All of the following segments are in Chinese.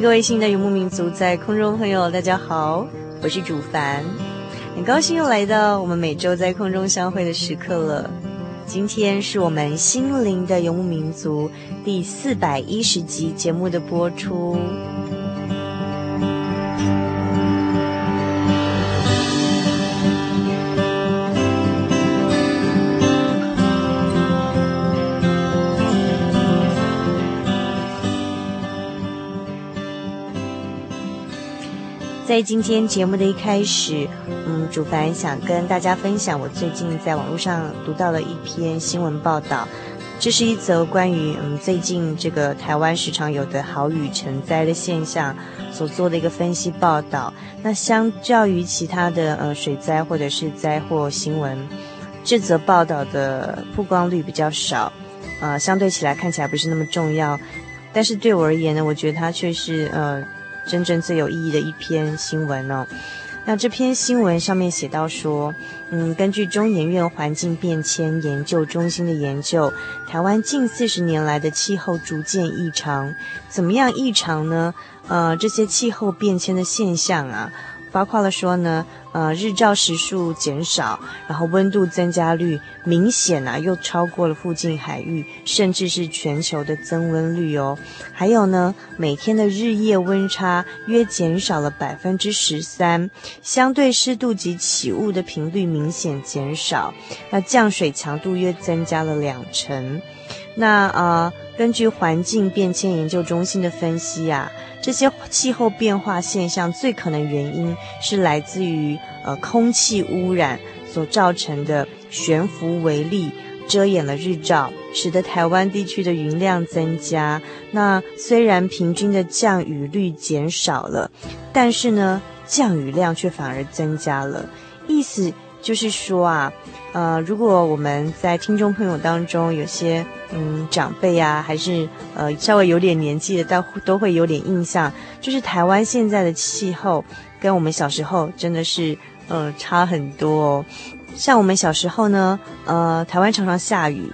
各位新的游牧民族在空中朋友，大家好，我是主凡，很高兴又来到我们每周在空中相会的时刻了。今天是我们心灵的游牧民族第四百一十集节目的播出。在今天节目的一开始，嗯，主凡想跟大家分享我最近在网络上读到了一篇新闻报道，这是一则关于嗯最近这个台湾时常有的豪雨成灾的现象所做的一个分析报道。那相较于其他的呃水灾或者是灾祸新闻，这则报道的曝光率比较少，呃，相对起来看起来不是那么重要，但是对我而言呢，我觉得它却是呃。真正最有意义的一篇新闻哦，那这篇新闻上面写到说，嗯，根据中研院环境变迁研究中心的研究，台湾近四十年来的气候逐渐异常，怎么样异常呢？呃，这些气候变迁的现象啊，包括了说呢。呃，日照时数减少，然后温度增加率明显啊，又超过了附近海域，甚至是全球的增温率哦。还有呢，每天的日夜温差约减少了百分之十三，相对湿度及起雾的频率明显减少，那降水强度约增加了两成。那呃，根据环境变迁研究中心的分析啊。这些气候变化现象最可能原因是来自于呃空气污染所造成的悬浮微粒遮掩了日照，使得台湾地区的云量增加。那虽然平均的降雨率减少了，但是呢降雨量却反而增加了。意思就是说啊。呃，如果我们在听众朋友当中有些嗯长辈啊，还是呃稍微有点年纪的，都都会有点印象，就是台湾现在的气候跟我们小时候真的是呃差很多哦。像我们小时候呢，呃，台湾常常下雨，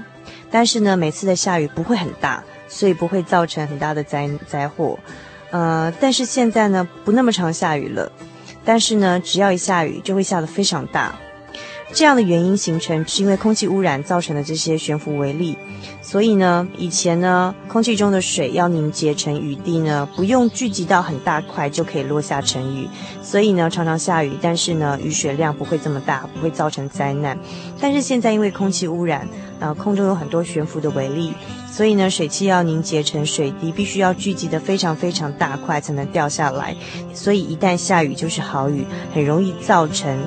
但是呢，每次的下雨不会很大，所以不会造成很大的灾灾祸。呃，但是现在呢，不那么常下雨了，但是呢，只要一下雨就会下得非常大。这样的原因形成，是因为空气污染造成的这些悬浮微粒。所以呢，以前呢，空气中的水要凝结成雨滴呢，不用聚集到很大块就可以落下成雨。所以呢，常常下雨，但是呢，雨水量不会这么大，不会造成灾难。但是现在因为空气污染，呃，空中有很多悬浮的微粒，所以呢，水汽要凝结成水滴，必须要聚集得非常非常大块才能掉下来。所以一旦下雨就是好雨，很容易造成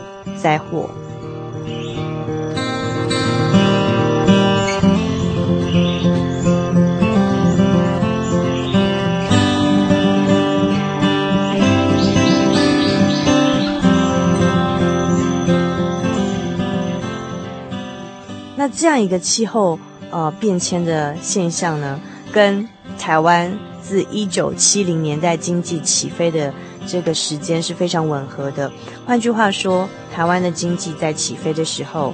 灾祸。这样一个气候呃变迁的现象呢，跟台湾自一九七零年代经济起飞的这个时间是非常吻合的。换句话说，台湾的经济在起飞的时候，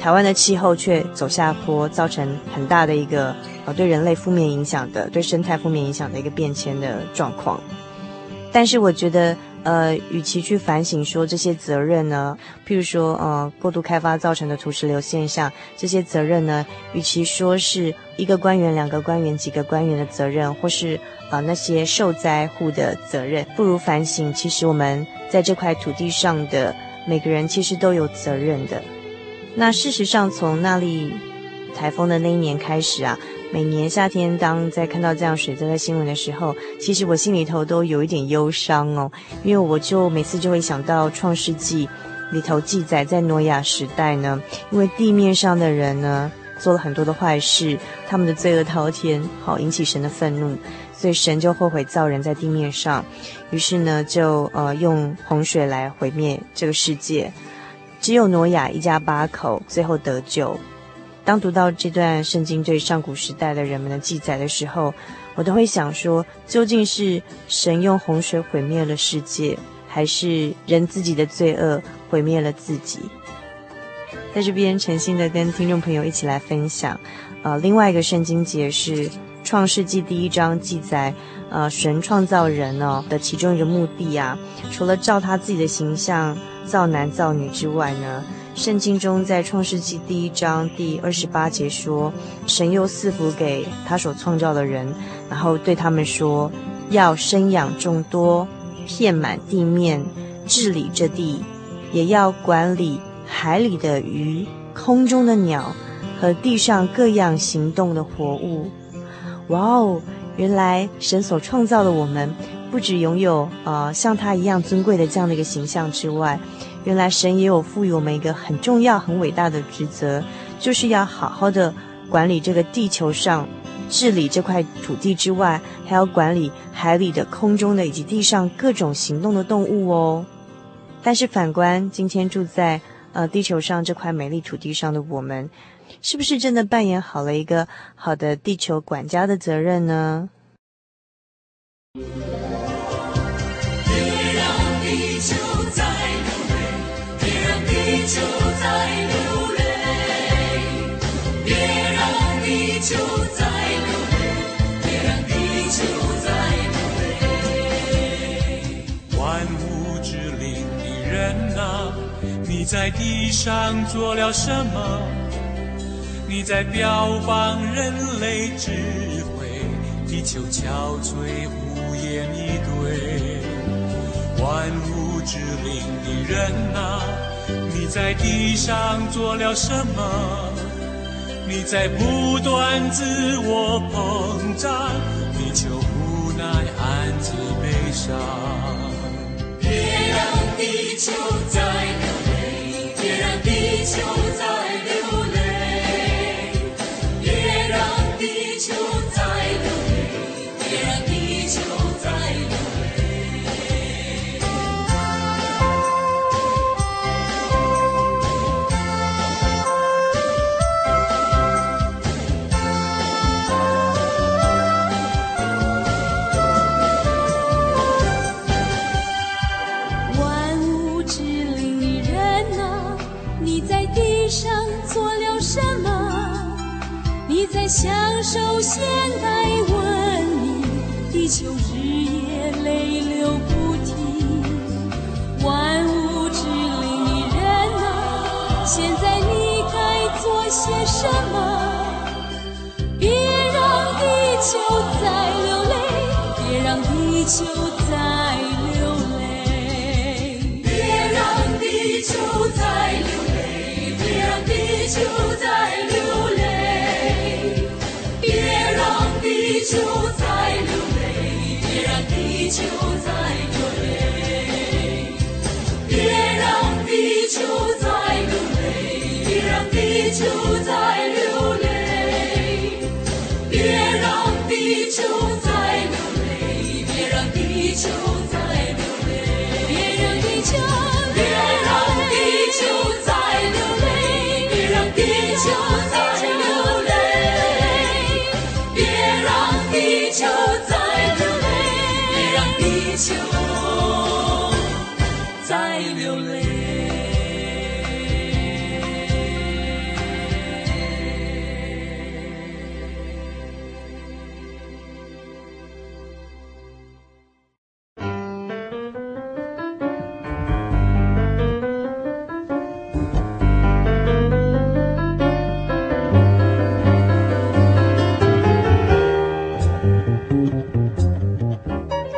台湾的气候却走下坡，造成很大的一个呃对人类负面影响的、对生态负面影响的一个变迁的状况。但是我觉得。呃，与其去反省说这些责任呢，譬如说，呃，过度开发造成的土石流现象，这些责任呢，与其说是一个官员、两个官员、几个官员的责任，或是呃那些受灾户的责任，不如反省，其实我们在这块土地上的每个人其实都有责任的。那事实上，从那里台风的那一年开始啊。每年夏天，当在看到这样水灾的新闻的时候，其实我心里头都有一点忧伤哦，因为我就每次就会想到《创世纪》里头记载，在挪亚时代呢，因为地面上的人呢做了很多的坏事，他们的罪恶滔天，好引起神的愤怒，所以神就后悔造人在地面上，于是呢就呃用洪水来毁灭这个世界，只有挪亚一家八口最后得救。当读到这段圣经对上古时代的人们的记载的时候，我都会想说，究竟是神用洪水毁灭了世界，还是人自己的罪恶毁灭了自己？在这边诚心的跟听众朋友一起来分享。呃，另外一个圣经节是创世纪第一章记载，呃，神创造人哦的其中一个目的啊，除了照他自己的形象造男造女之外呢。圣经中，在创世纪第一章第二十八节说：“神又赐福给他所创造的人，然后对他们说，要生养众多，遍满地面，治理这地，也要管理海里的鱼、空中的鸟和地上各样行动的活物。”哇哦！原来神所创造的我们，不只拥有呃像他一样尊贵的这样的一个形象之外，原来神也有赋予我们一个很重要、很伟大的职责，就是要好好的管理这个地球上、治理这块土地之外，还要管理海里的、空中的以及地上各种行动的动物哦。但是反观今天住在呃地球上这块美丽土地上的我们，是不是真的扮演好了一个好的地球管家的责任呢？就在流泪，别让地球在流泪，别让地球在流泪。万物之灵的人啊，你在地上做了什么？你在标榜人类智慧，地球憔悴无言以对。万物之灵的人啊。你在地上做了什么？你在不断自我膨胀，地球无奈暗自悲伤。别让地球再流泪，别让地球再享受现代文明，地球日夜泪流不停。万物之灵的人啊，现在你该做些什么？别让地球再流泪，别让地球再流泪，别让地球再流泪，别让地球地球再流泪，别让地球再流泪，别让地球羞，在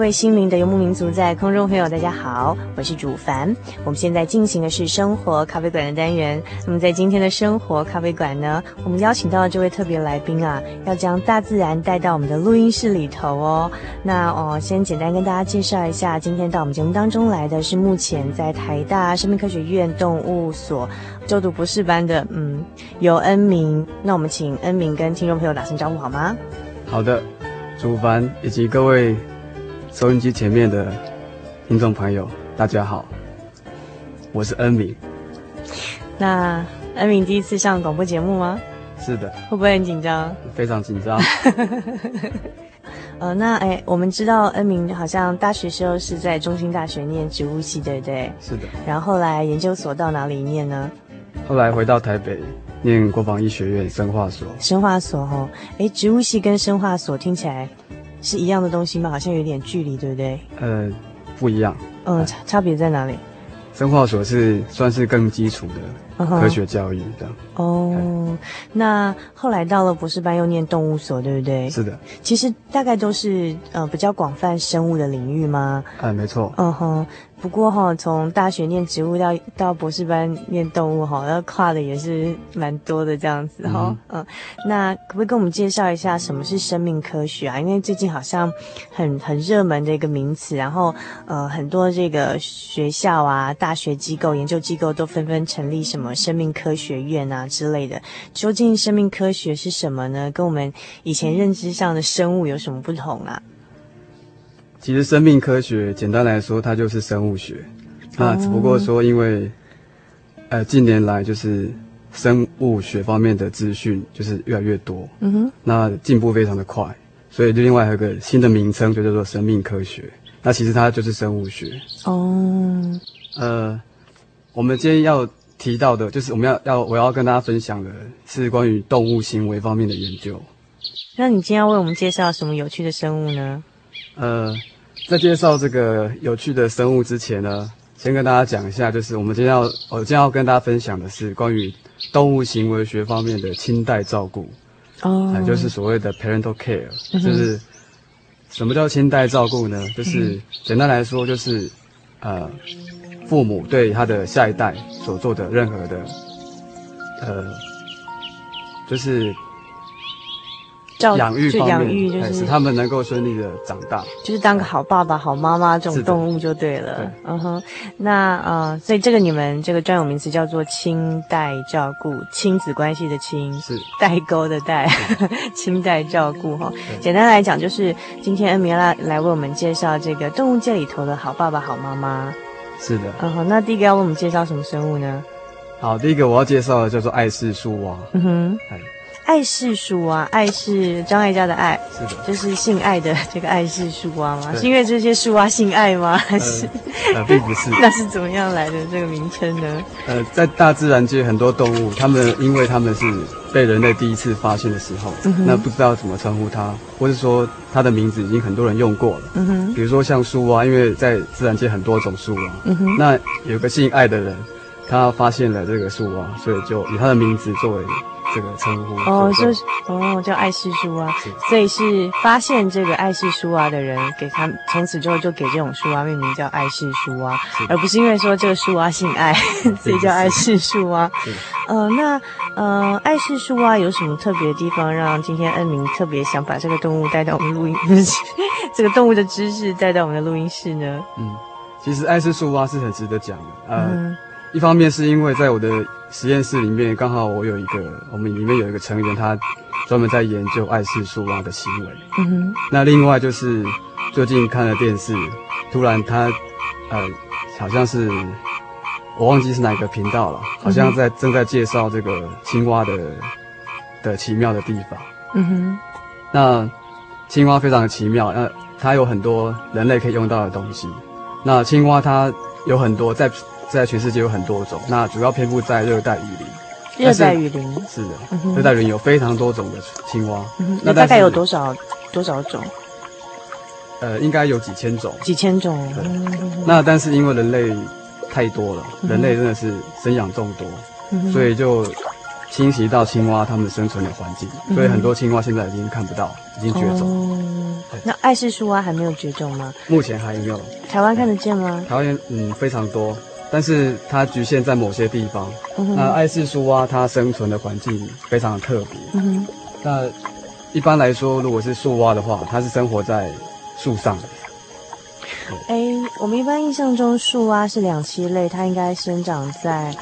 位心灵的游牧民族，在空中朋友，大家好，我是主凡。我们现在进行的是生活咖啡馆的单元。那么在今天的生活咖啡馆呢，我们邀请到的这位特别来宾啊，要将大自然带到我们的录音室里头哦。那哦，先简单跟大家介绍一下，今天到我们节目当中来的是目前在台大生命科学院动物所就读博士班的，嗯，游恩铭。那我们请恩铭跟听众朋友打声招呼好吗？好的，主凡以及各位。收音机前面的听众朋友，大家好，我是恩铭。那恩铭第一次上广播节目吗？是的。会不会很紧张？非常紧张。呃，那哎，我们知道恩铭好像大学时候是在中兴大学念植物系，对不对？是的。然后后来研究所到哪里念呢？后来回到台北念国防医学院生化所。生化所哦，哎，植物系跟生化所听起来。是一样的东西吗？好像有点距离，对不对？呃，不一样。嗯，差差别在哪里？生化所是算是更基础的科学教育的。Uh-huh. 哦，那后来到了博士班又念动物所，对不对？是的。其实大概都是呃比较广泛生物的领域吗？哎，没错。嗯哼。不过哈，从大学念植物到到博士班念动物哈，要跨的也是蛮多的这样子哈。嗯，嗯，那可不可以跟我们介绍一下什么是生命科学啊？因为最近好像很很热门的一个名词，然后呃很多这个学校啊、大学机构、研究机构都纷纷成立什么生命科学院啊之类的。究竟生命科学是什么呢？跟我们以前认知上的生物有什么不同啊？其实生命科学简单来说，它就是生物学。那只不过说，因为呃近年来就是生物学方面的资讯就是越来越多，嗯哼，那进步非常的快，所以就另外还有个新的名称，就叫做生命科学。那其实它就是生物学。哦，呃，我们今天要提到的，就是我们要要我要跟大家分享的是关于动物行为方面的研究。那你今天要为我们介绍什么有趣的生物呢？呃，在介绍这个有趣的生物之前呢，先跟大家讲一下，就是我们今天要，我今天要跟大家分享的是关于动物行为学方面的亲代照顾，哦、呃，就是所谓的 parental care，、嗯、就是什么叫亲代照顾呢？就是、嗯、简单来说，就是呃，父母对他的下一代所做的任何的，呃，就是。养育方面，养育就是使他们能够顺利的长大，就是当个好爸爸、好妈妈这种动物就对了。对，嗯哼。那呃，所以这个你们这个专有名词叫做亲代照顾，亲子关系的亲是代沟的代，亲代照顾哈。简单来讲，就是今天恩铭来来为我们介绍这个动物界里头的好爸爸、好妈妈。是的，嗯哼。那第一个要为我们介绍什么生物呢？好，第一个我要介绍的叫做爱氏树蛙。嗯哼。爱是树蛙，爱是张艾嘉的爱，是的，就是姓爱的这个爱是树蛙吗？是因为这些树蛙姓爱吗？还是？呃，呃，并不是。那是怎么样来的这个名称呢？呃，在大自然界，很多动物，它们因为它们是被人类第一次发现的时候，嗯、那不知道怎么称呼它，或是说它的名字已经很多人用过了。嗯哼。比如说像树蛙，因为在自然界很多种树蛙，嗯哼。那有个姓爱的人，他发现了这个树蛙，所以就以他的名字作为。这个称呼。哦，就是哦，叫爱氏树蛙，所以是发现这个爱氏树蛙的人，给他们从此之后就给这种树蛙命名叫爱氏树蛙，而不是因为说这个树蛙姓爱，所以叫爱氏树蛙。呃，那呃，爱氏树蛙有什么特别的地方，让今天恩明特别想把这个动物带到我们录音，这个动物的知识带到我们的录音室呢？嗯，其实爱氏树蛙是很值得讲的，呃。嗯一方面是因为在我的实验室里面，刚好我有一个，我们里面有一个成员，他专门在研究爱氏树蛙的行为。嗯哼。那另外就是最近看了电视，突然他，呃，好像是我忘记是哪个频道了，好像在正在介绍这个青蛙的的奇妙的地方。嗯哼。那青蛙非常的奇妙，那它有很多人类可以用到的东西。那青蛙它有很多在。在全世界有很多种，那主要遍布在热带雨林。热带雨林是的，热带雨林有非常多种的青蛙。嗯、那大概有多少多少种？呃，应该有几千种。几千种。对。那但是因为人类太多了，嗯、人类真的是生养众多，嗯、所以就侵袭到青蛙它们生存的环境，嗯、所以很多青蛙现在已经看不到，已经绝种。嗯、那爱氏树蛙还没有绝种吗？目前还没有。台湾看得见吗？台湾嗯非常多。但是它局限在某些地方。嗯、那爱氏树蛙它生存的环境非常的特别。那一般来说，如果是树蛙的话，它是生活在树上的。哎，我们一般印象中树蛙是两栖类，它应该生长在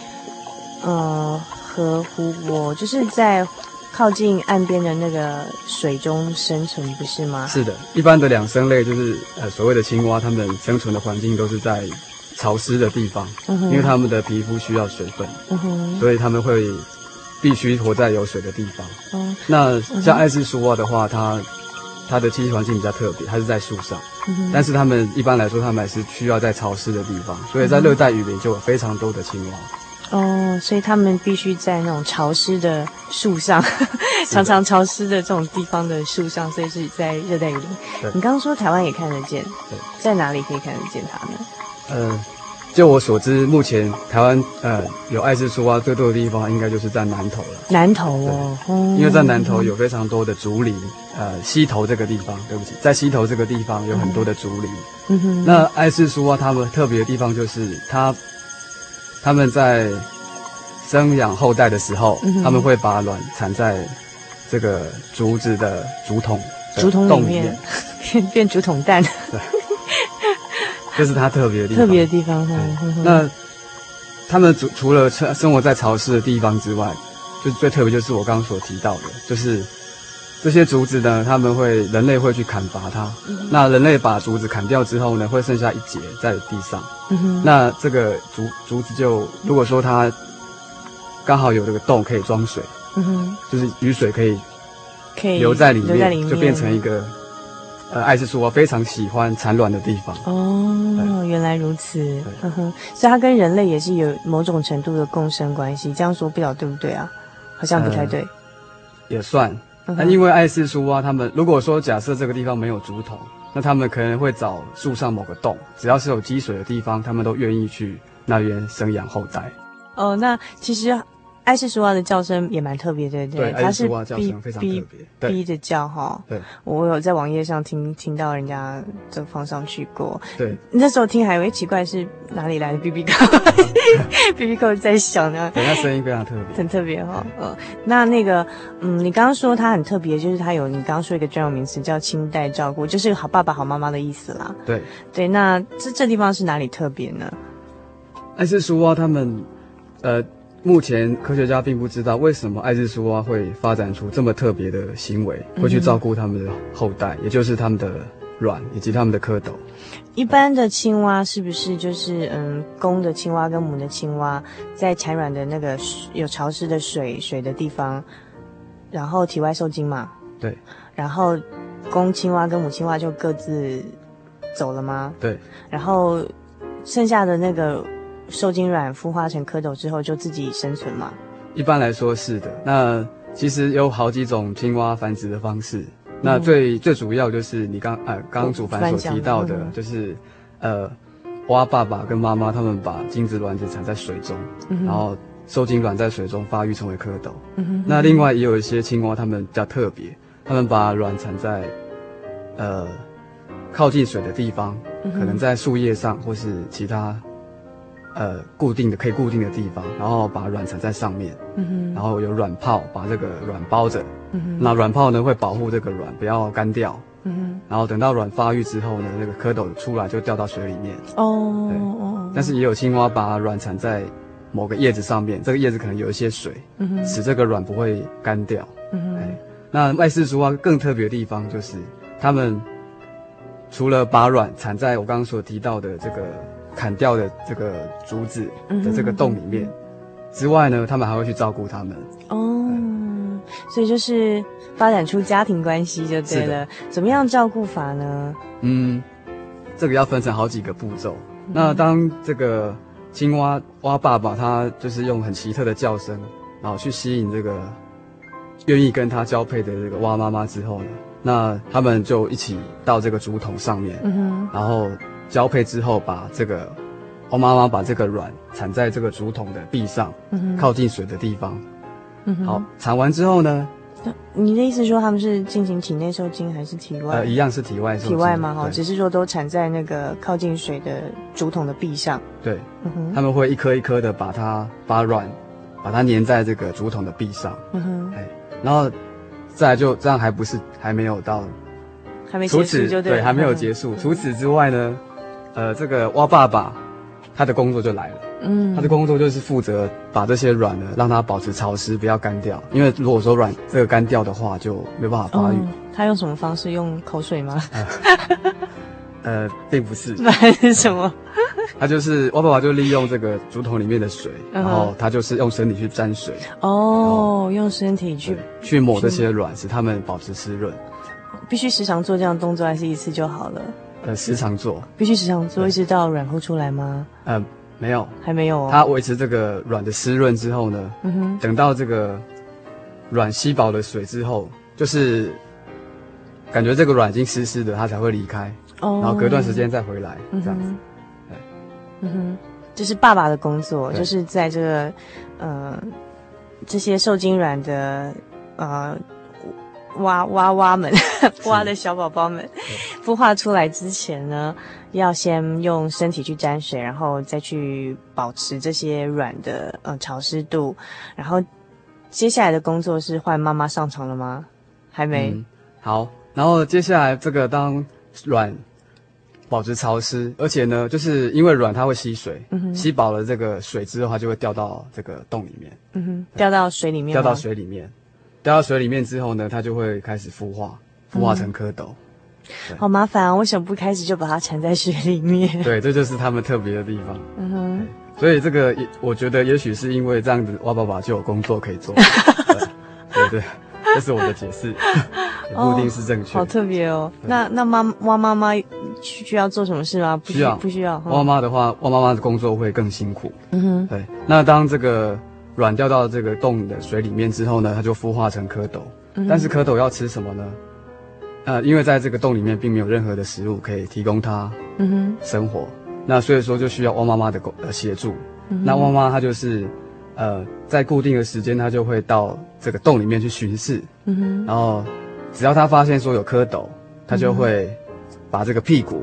呃河湖泊，就是在靠近岸边的那个水中生存，不是吗？是的，一般的两生类就是呃所谓的青蛙，它们生存的环境都是在。潮湿的地方，嗯、因为他们的皮肤需要水分，嗯、所以他们会必须活在有水的地方。嗯、那像爱氏树蛙的话，它它的栖息环境比较特别，它是在树上，嗯、但是他们一般来说，他们还是需要在潮湿的地方，所以在热带雨林就有非常多的青蛙。哦，所以他们必须在那种潮湿的树上，常常潮湿的这种地方的树上，所以是在热带雨林。对。你刚刚说台湾也看得见，对。在哪里可以看得见它呢？呃，就我所知，目前台湾呃有爱氏树蛙最多的地方，应该就是在南投了。南投哦，因为在南投有非常多的竹林，呃，溪头这个地方，对不起，在溪头这个地方有很多的竹林。嗯哼。那爱氏树蛙它们特别的地方就是它，它们在生养后代的时候，嗯、他们会把卵产在这个竹子的竹筒竹筒里面，变变竹筒蛋。对。这是它特别的地方，特别的地方。对那他们除除了生生活在潮湿的地方之外，就最特别就是我刚刚所提到的，就是这些竹子呢，他们会人类会去砍伐它。嗯、那人类把竹子砍掉之后呢，会剩下一节在地上。嗯、那这个竹竹子就如果说它刚好有这个洞可以装水，就是雨水可以可以留在里面就变成一个。呃，爱氏树蛙非常喜欢产卵的地方。哦，原来如此。呵呵，所以它跟人类也是有某种程度的共生关系。这样说不晓得对不对啊？好像不太对。呃、也算。那、嗯、因为爱氏树蛙，他们如果说假设这个地方没有竹筒，那他们可能会找树上某个洞，只要是有积水的地方，他们都愿意去那边生养后代。哦，那其实。爱氏树蛙的叫声也蛮特别，对对，它是哔哔哔的叫哈。对，我有在网页上听听到人家就放上去过。对，那时候听还以为奇怪是哪里来的 BB call，BB call 在响呢。对，它声音非常特别，很特别哈。嗯，那那个，嗯，你刚刚说它很特别，就是它有你刚刚说一个专有名词叫亲代照顾，就是好爸爸好妈妈的意思啦。对对，那这这地方是哪里特别呢？爱氏树蛙他们，呃。目前科学家并不知道为什么爱氏树蛙会发展出这么特别的行为，会去照顾他们的后代，嗯、也就是他们的卵以及他们的蝌蚪。一般的青蛙是不是就是嗯，公的青蛙跟母的青蛙在产卵的那个有潮湿的水水的地方，然后体外受精嘛？对。然后公青蛙跟母青蛙就各自走了吗？对。然后剩下的那个。受精卵孵化成蝌蚪之后，就自己生存吗？一般来说是的。那其实有好几种青蛙繁殖的方式。嗯、那最最主要就是你刚呃刚刚主凡所提到的，就是呃蛙爸爸跟妈妈他们把精子卵子产在水中，嗯、然后受精卵在水中发育成为蝌蚪。嗯。那另外也有一些青蛙，它们比较特别，它们把卵产在呃靠近水的地方，嗯、可能在树叶上或是其他呃固定的可以固定的地方，然后把卵产在上面。嗯哼。然后有卵泡把这个卵包着。嗯哼。那卵泡呢会保护这个卵不要干掉。嗯哼。然后等到卵发育之后呢，那个蝌蚪出来就掉到水里面。哦。但是也有青蛙把卵产在某个叶子上面，这个叶子可能有一些水，嗯哼，使这个卵不会干掉。嗯哼。哎，那麦氏竹蛙更特别的地方就是，它们除了把卵产在我刚刚所提到的这个砍掉的这个竹子的这个洞里面之外呢，他们还会去照顾他们。哦。所以就是发展出家庭关系就对了。怎么样照顾法呢？嗯，这个要分成好几个步骤。嗯、那当这个青蛙蛙爸爸他就是用很奇特的叫声，然后去吸引这个愿意跟他交配的这个蛙妈妈之后呢，那他们就一起到这个竹筒上面，然后交配之后，把这个蛙妈妈把这个卵产在这个竹筒的壁上，嗯，靠近水的地方。嗯、好，产完之后呢？你的意思说他们是进行体内受精还是体外？呃，一样是体外受精。体外嘛，哈，只是说都产在那个靠近水的竹筒的壁上。对，嗯，他们会一颗一颗的把它把卵，把它粘在这个竹筒的壁上。嗯哼，哎，然后再来就这样还不是还没有到，还没结束就对，对，还没有结束。除此之外呢，呃，这个蛙爸爸他的工作就来了。嗯，他的工作就是负责把这些卵呢，让它保持潮湿，不要干掉。因为如果说卵这个干掉的话，就没办法发育。哦，他用什么方式？用口水吗？呃，呃，并不是。那还是什么？他就是蛙爸爸，就利用这个竹筒里面的水，然后他就是用身体去沾水。哦，用身体去去抹这些卵，使它们保持湿润。必须时常做这样的动作，还是一次就好了？呃，时常做。必须时常做，一直到卵孵出来吗？呃。没有，还没有哦。它维持这个卵的湿润之后呢，嗯哼，等到这个卵吸饱了水之后，就是感觉这个卵已经湿湿的，它才会离开。哦，然后隔段时间再回来，嗯、这样子。对，嗯哼，这是爸爸的工作，就是在这个呃这些受精卵的呃。蛙蛙蛙们，蛙 的小宝宝们，孵化出来之前呢，要先用身体去沾水，然后再去保持这些软的呃潮湿度，然后接下来的工作是换妈妈上床了吗？还没。嗯、好，然后接下来这个当卵保持潮湿，而且呢，就是因为卵它会吸水，嗯、吸饱了这个水之后，它就会掉到这个洞里面，嗯哼，掉到水里面，掉到水里面。掉到水里面之后呢，它就会开始孵化，孵化成蝌蚪。嗯、好麻烦啊！为什么不开始就把它缠在水里面？对，这就是他们特别的地方。嗯哼。所以这个也，我觉得也许是因为这样子，蛙爸爸就有工作可以做。对对，这是我的解释，不一定是正确、哦。好特别哦。那那妈蛙妈妈需要做什么事吗？不需要，不需要。蛙妈的话，蛙妈妈的工作会更辛苦。嗯哼。对。那当这个。卵掉到这个洞的水里面之后呢，它就孵化成蝌蚪。嗯、但是蝌蚪要吃什么呢？呃，因为在这个洞里面并没有任何的食物可以提供它生活，嗯、那所以说就需要汪妈妈的呃协助。嗯、那汪妈她就是呃在固定的时间，她就会到这个洞里面去巡视。嗯、哼然后只要她发现说有蝌蚪，她就会把这个屁股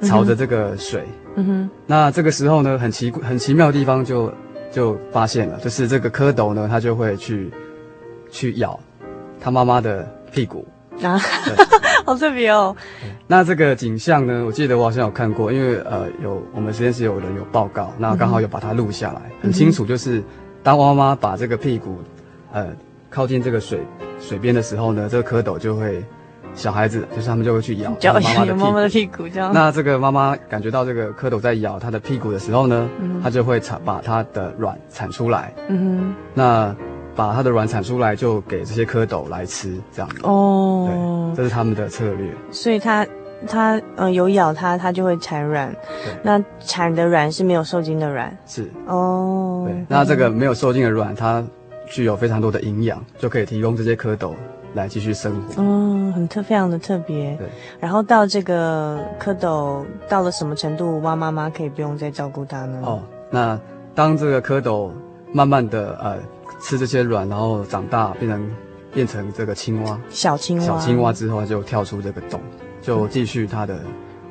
朝着这个水。嗯、哼那这个时候呢，很奇很奇妙的地方就。就发现了，就是这个蝌蚪呢，它就会去去咬它妈妈的屁股啊，对 好特别哦。那这个景象呢，我记得我好像有看过，因为呃，有我们实验室有人有报告，那刚好有把它录下来，嗯、很清楚。就是当蛙妈妈把这个屁股呃靠近这个水水边的时候呢，这个蝌蚪就会。小孩子就是他们就会去咬妈妈的屁股，妈妈的屁股这样。那这个妈妈感觉到这个蝌蚪在咬她的屁股的时候呢，她就会产把它的卵产出来。嗯哼。那把它的卵产出来，就给这些蝌蚪来吃，这样子。哦。对，这是他们的策略。所以它它呃有咬它，它就会产卵。那产的卵是没有受精的卵。是。哦。对。那这个没有受精的卵，它具有非常多的营养，就可以提供这些蝌蚪。来继续生活，嗯，很特，非常的特别。对，然后到这个蝌蚪到了什么程度，蛙妈妈可以不用再照顾它呢？哦，那当这个蝌蚪慢慢的呃吃这些卵，然后长大变成变成这个青蛙，小青蛙，小青蛙之后就跳出这个洞，就继续它的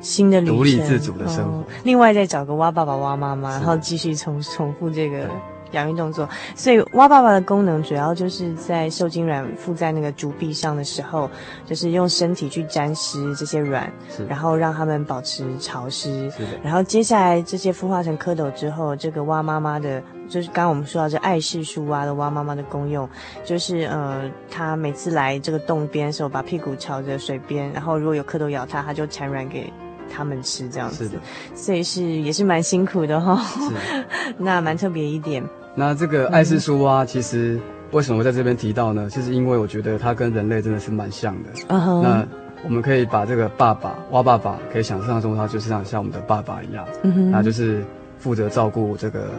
新的独立自主的生活。哦、另外再找个蛙爸爸、蛙妈妈，然后继续重重复这个。养育动作，所以蛙爸爸的功能主要就是在受精卵附在那个竹壁上的时候，就是用身体去沾湿这些卵，然后让它们保持潮湿。是的。然后接下来这些孵化成蝌蚪之后，这个蛙妈妈的，就是刚刚我们说到这爱氏树蛙的蛙妈妈的功用，就是呃，它每次来这个洞边的时候，把屁股朝着水边，然后如果有蝌蚪咬它，它就产卵给它们吃，这样子。是的。所以是也是蛮辛苦的哈、哦。是。那蛮特别一点。那这个爱氏树蛙，其实为什么在这边提到呢？就是因为我觉得它跟人类真的是蛮像的。Uh -huh. 那我们可以把这个爸爸蛙爸爸，可以想象中他就是像像我们的爸爸一样，嗯哼，那就是负责照顾这个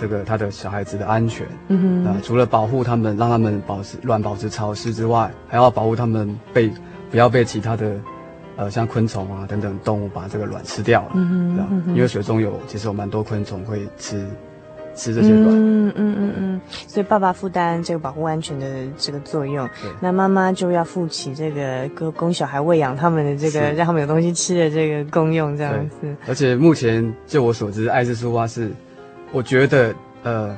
这个他的小孩子的安全。嗯哼，那除了保护他们，让他们保持卵保持潮湿之外，还要保护他们被不要被其他的呃像昆虫啊等等动物把这个卵吃掉了。嗯哼，因为水中有其实有蛮多昆虫会吃。吃这些卵，嗯嗯嗯嗯，所以爸爸负担这个保护安全的这个作用，那妈妈就要负起这个供小孩喂养他们的这个让他们有东西吃的这个功用，这样子。而且目前就我所知，爱氏树蛙是，我觉得呃，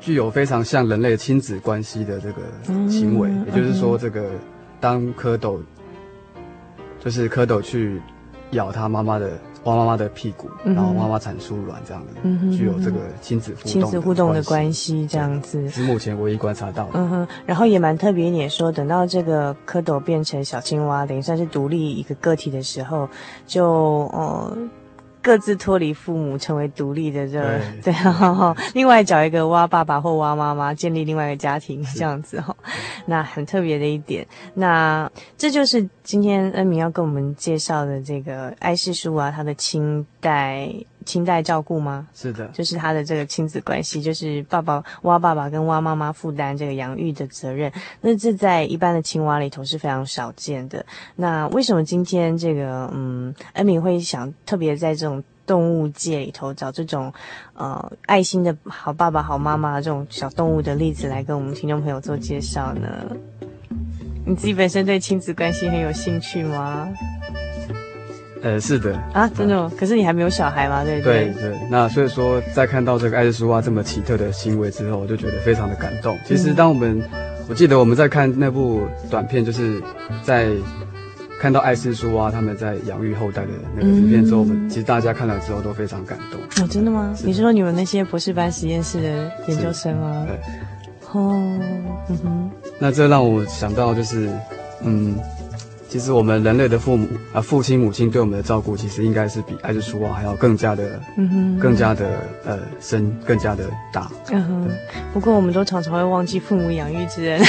具有非常像人类亲子关系的这个行为，嗯、也就是说，这个当蝌蚪，就是蝌蚪去咬他妈妈的。蛙妈妈的屁股，然后妈妈产出卵，这样的、嗯，具有这个亲子互动亲子互动的关系，这样子是目前唯一观察到的。嗯哼，然后也蛮特别一点，说等到这个蝌蚪变成小青蛙，等于算是独立一个个体的时候，就哦。呃各自脱离父母，成为独立的这对，对，然后另外找一个蛙爸爸或蛙妈妈，建立另外一个家庭，这样子哈，那很特别的一点。那这就是今天恩明要跟我们介绍的这个艾氏书啊，它的清代。亲代照顾吗？是的，就是他的这个亲子关系，就是爸爸蛙爸爸跟蛙妈妈负担这个养育的责任。那这在一般的青蛙里头是非常少见的。那为什么今天这个嗯，恩敏会想特别在这种动物界里头找这种呃爱心的好爸爸、好妈妈这种小动物的例子来跟我们听众朋友做介绍呢？你自己本身对亲子关系很有兴趣吗？呃，是的啊，真的、嗯，可是你还没有小孩嘛？对对对，对。那所以说，在看到这个爱氏树蛙这么奇特的行为之后，我就觉得非常的感动。其实，当我们、嗯，我记得我们在看那部短片，就是在看到爱氏树蛙他们在养育后代的那个影片之后，我们其实大家看了之后都非常感动。哦，真的吗？是你是说你们那些博士班实验室的研究生吗？对。哦，嗯哼。那这让我想到就是，嗯。其实我们人类的父母啊，父亲母亲对我们的照顾，其实应该是比爱氏树啊还要更加的，嗯哼，更加的呃深，更加的大。嗯哼。不过我们都常常会忘记父母养育之恩，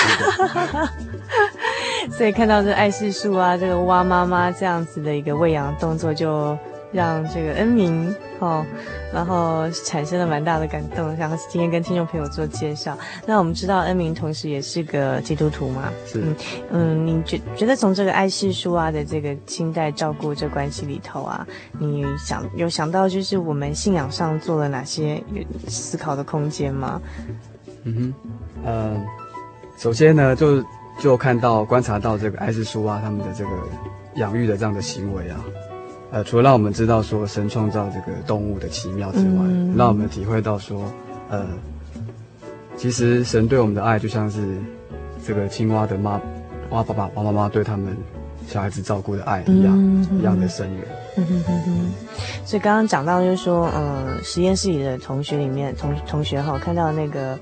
所以看到这爱世树啊，这个蛙妈妈这样子的一个喂养动作，就让这个恩明哦。然后产生了蛮大的感动，然后今天跟听众朋友做介绍。那我们知道恩明同时也是个基督徒嘛？是。嗯嗯，你觉觉得从这个爱氏树蛙的这个亲代照顾这关系里头啊，你想有想到就是我们信仰上做了哪些有思考的空间吗？嗯哼，呃，首先呢，就就看到观察到这个爱氏树蛙他们的这个养育的这样的行为啊。呃，除了让我们知道说神创造这个动物的奇妙之外，嗯、让我们体会到说，呃，其实神对我们的爱就像是这个青蛙的妈、蛙爸爸、蛙妈妈对他们小孩子照顾的爱一样，嗯、一样的深远。嗯哼哼哼。所以刚刚讲到就是说，呃，实验室里的同学里面，同同学哈，看到那个。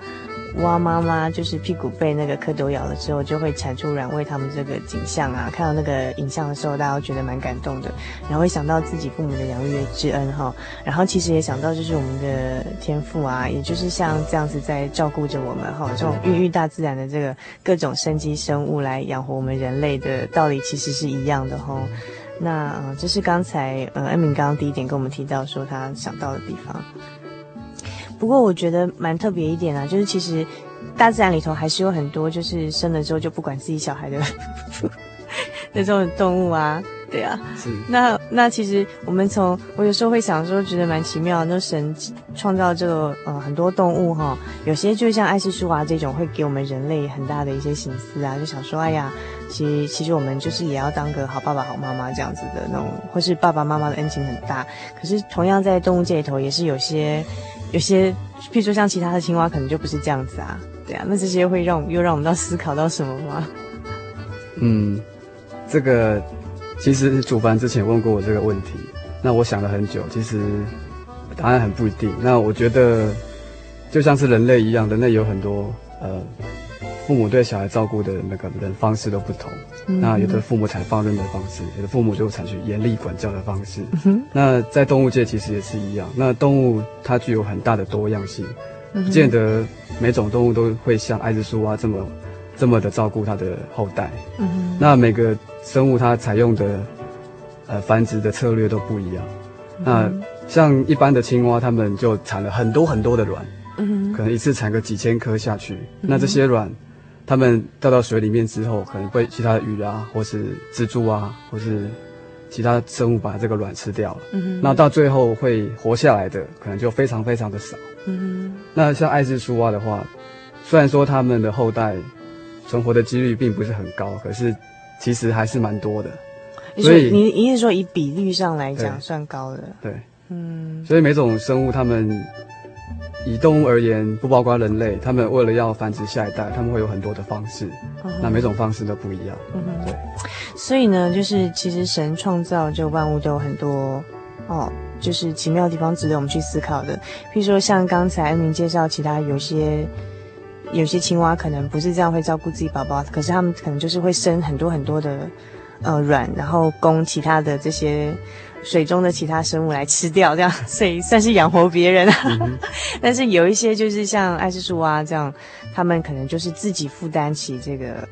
蛙妈妈就是屁股被那个蝌蚪咬了之后，就会产出卵喂他们这个景象啊。看到那个影像的时候，大家都觉得蛮感动的，然后会想到自己父母的养育之恩哈。然后其实也想到就是我们的天父啊，也就是像这样子在照顾着我们哈。这种孕育大自然的这个各种生机生物来养活我们人类的道理，其实是一样的哈。那呃，这是刚才呃恩明刚刚第一点跟我们提到说他想到的地方。不过我觉得蛮特别一点啊，就是其实大自然里头还是有很多，就是生了之后就不管自己小孩的 的这种动物啊。对啊，那那其实我们从我有时候会想说，觉得蛮奇妙。那神创造这个呃很多动物哈，有些就像爱斯舒娃这种，会给我们人类很大的一些心思啊，就想说，哎呀，其实其实我们就是也要当个好爸爸、好妈妈这样子的那种，或是爸爸妈妈的恩情很大。可是同样在动物界里头，也是有些有些，譬如说像其他的青蛙，可能就不是这样子啊。对啊，那这些会让我们又让我们到思考到什么吗？嗯，这个。其实主凡之前问过我这个问题，那我想了很久，其实答案很不一定。那我觉得就像是人类一样，人类有很多呃父母对小孩照顾的那个人方式都不同。嗯、那有的父母采放任的方式，有的父母就采取严厉管教的方式。嗯、那在动物界其实也是一样。那动物它具有很大的多样性，不见得每种动物都会像爱之树啊这么这么的照顾它的后代。嗯、那每个。生物它采用的呃繁殖的策略都不一样，嗯、那像一般的青蛙，它们就产了很多很多的卵，嗯，可能一次产个几千颗下去。嗯、那这些卵，它们掉到水里面之后，可能被其他的鱼啊，或是蜘蛛啊，或是其他生物把这个卵吃掉了。嗯，那到最后会活下来的，可能就非常非常的少。嗯，那像爱之树蛙的话，虽然说它们的后代存活的几率并不是很高，可是。其实还是蛮多的，所以你你是说以比率上来讲算高的？对，嗯，所以每种生物，它们以动物而言，不包括人类，他们为了要繁殖下一代，他们会有很多的方式，嗯、那每种方式都不一样。嗯哼，对。所以呢，就是其实神创造这万物都有很多哦，就是奇妙的地方值得我们去思考的。譬如说，像刚才恩明介绍，其他有些。有些青蛙可能不是这样会照顾自己宝宝，可是他们可能就是会生很多很多的呃卵，然后供其他的这些水中的其他生物来吃掉，这样 所以算是养活别人啊。嗯、但是有一些就是像爱之树蛙这样，他们可能就是自己负担起这个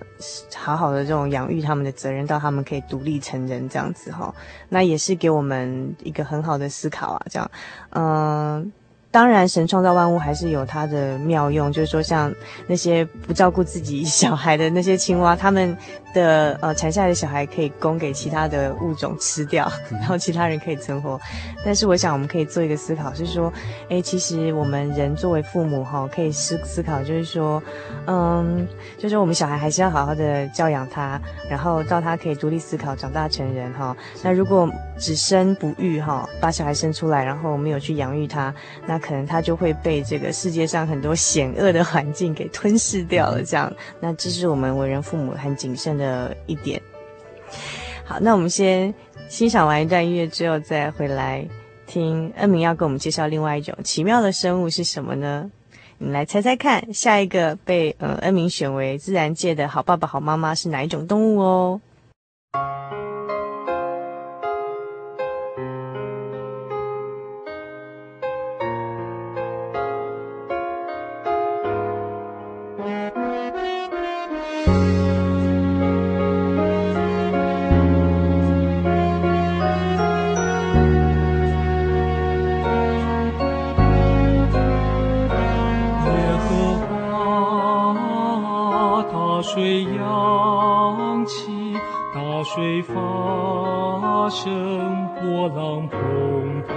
好好的这种养育他们的责任，到他们可以独立成人这样子哈。那也是给我们一个很好的思考啊，这样嗯。呃当然，神创造万物还是有它的妙用，就是说，像那些不照顾自己小孩的那些青蛙，他们的呃产下来的小孩可以供给其他的物种吃掉，然后其他人可以存活。但是，我想我们可以做一个思考，是说，哎，其实我们人作为父母哈，可以思思考，就是说，嗯，就是我们小孩还是要好好的教养他，然后到他可以独立思考、长大成人哈。那如果只生不育哈，把小孩生出来，然后没有去养育他，那可能他就会被这个世界上很多险恶的环境给吞噬掉了。这样，那这是我们为人父母很谨慎的的一点。好，那我们先欣赏完一段音乐之后，再回来听恩明要给我们介绍另外一种奇妙的生物是什么呢？你来猜猜看，下一个被呃恩明选为自然界的好爸爸、好妈妈是哪一种动物哦？水扬起大水发生波浪澎湃。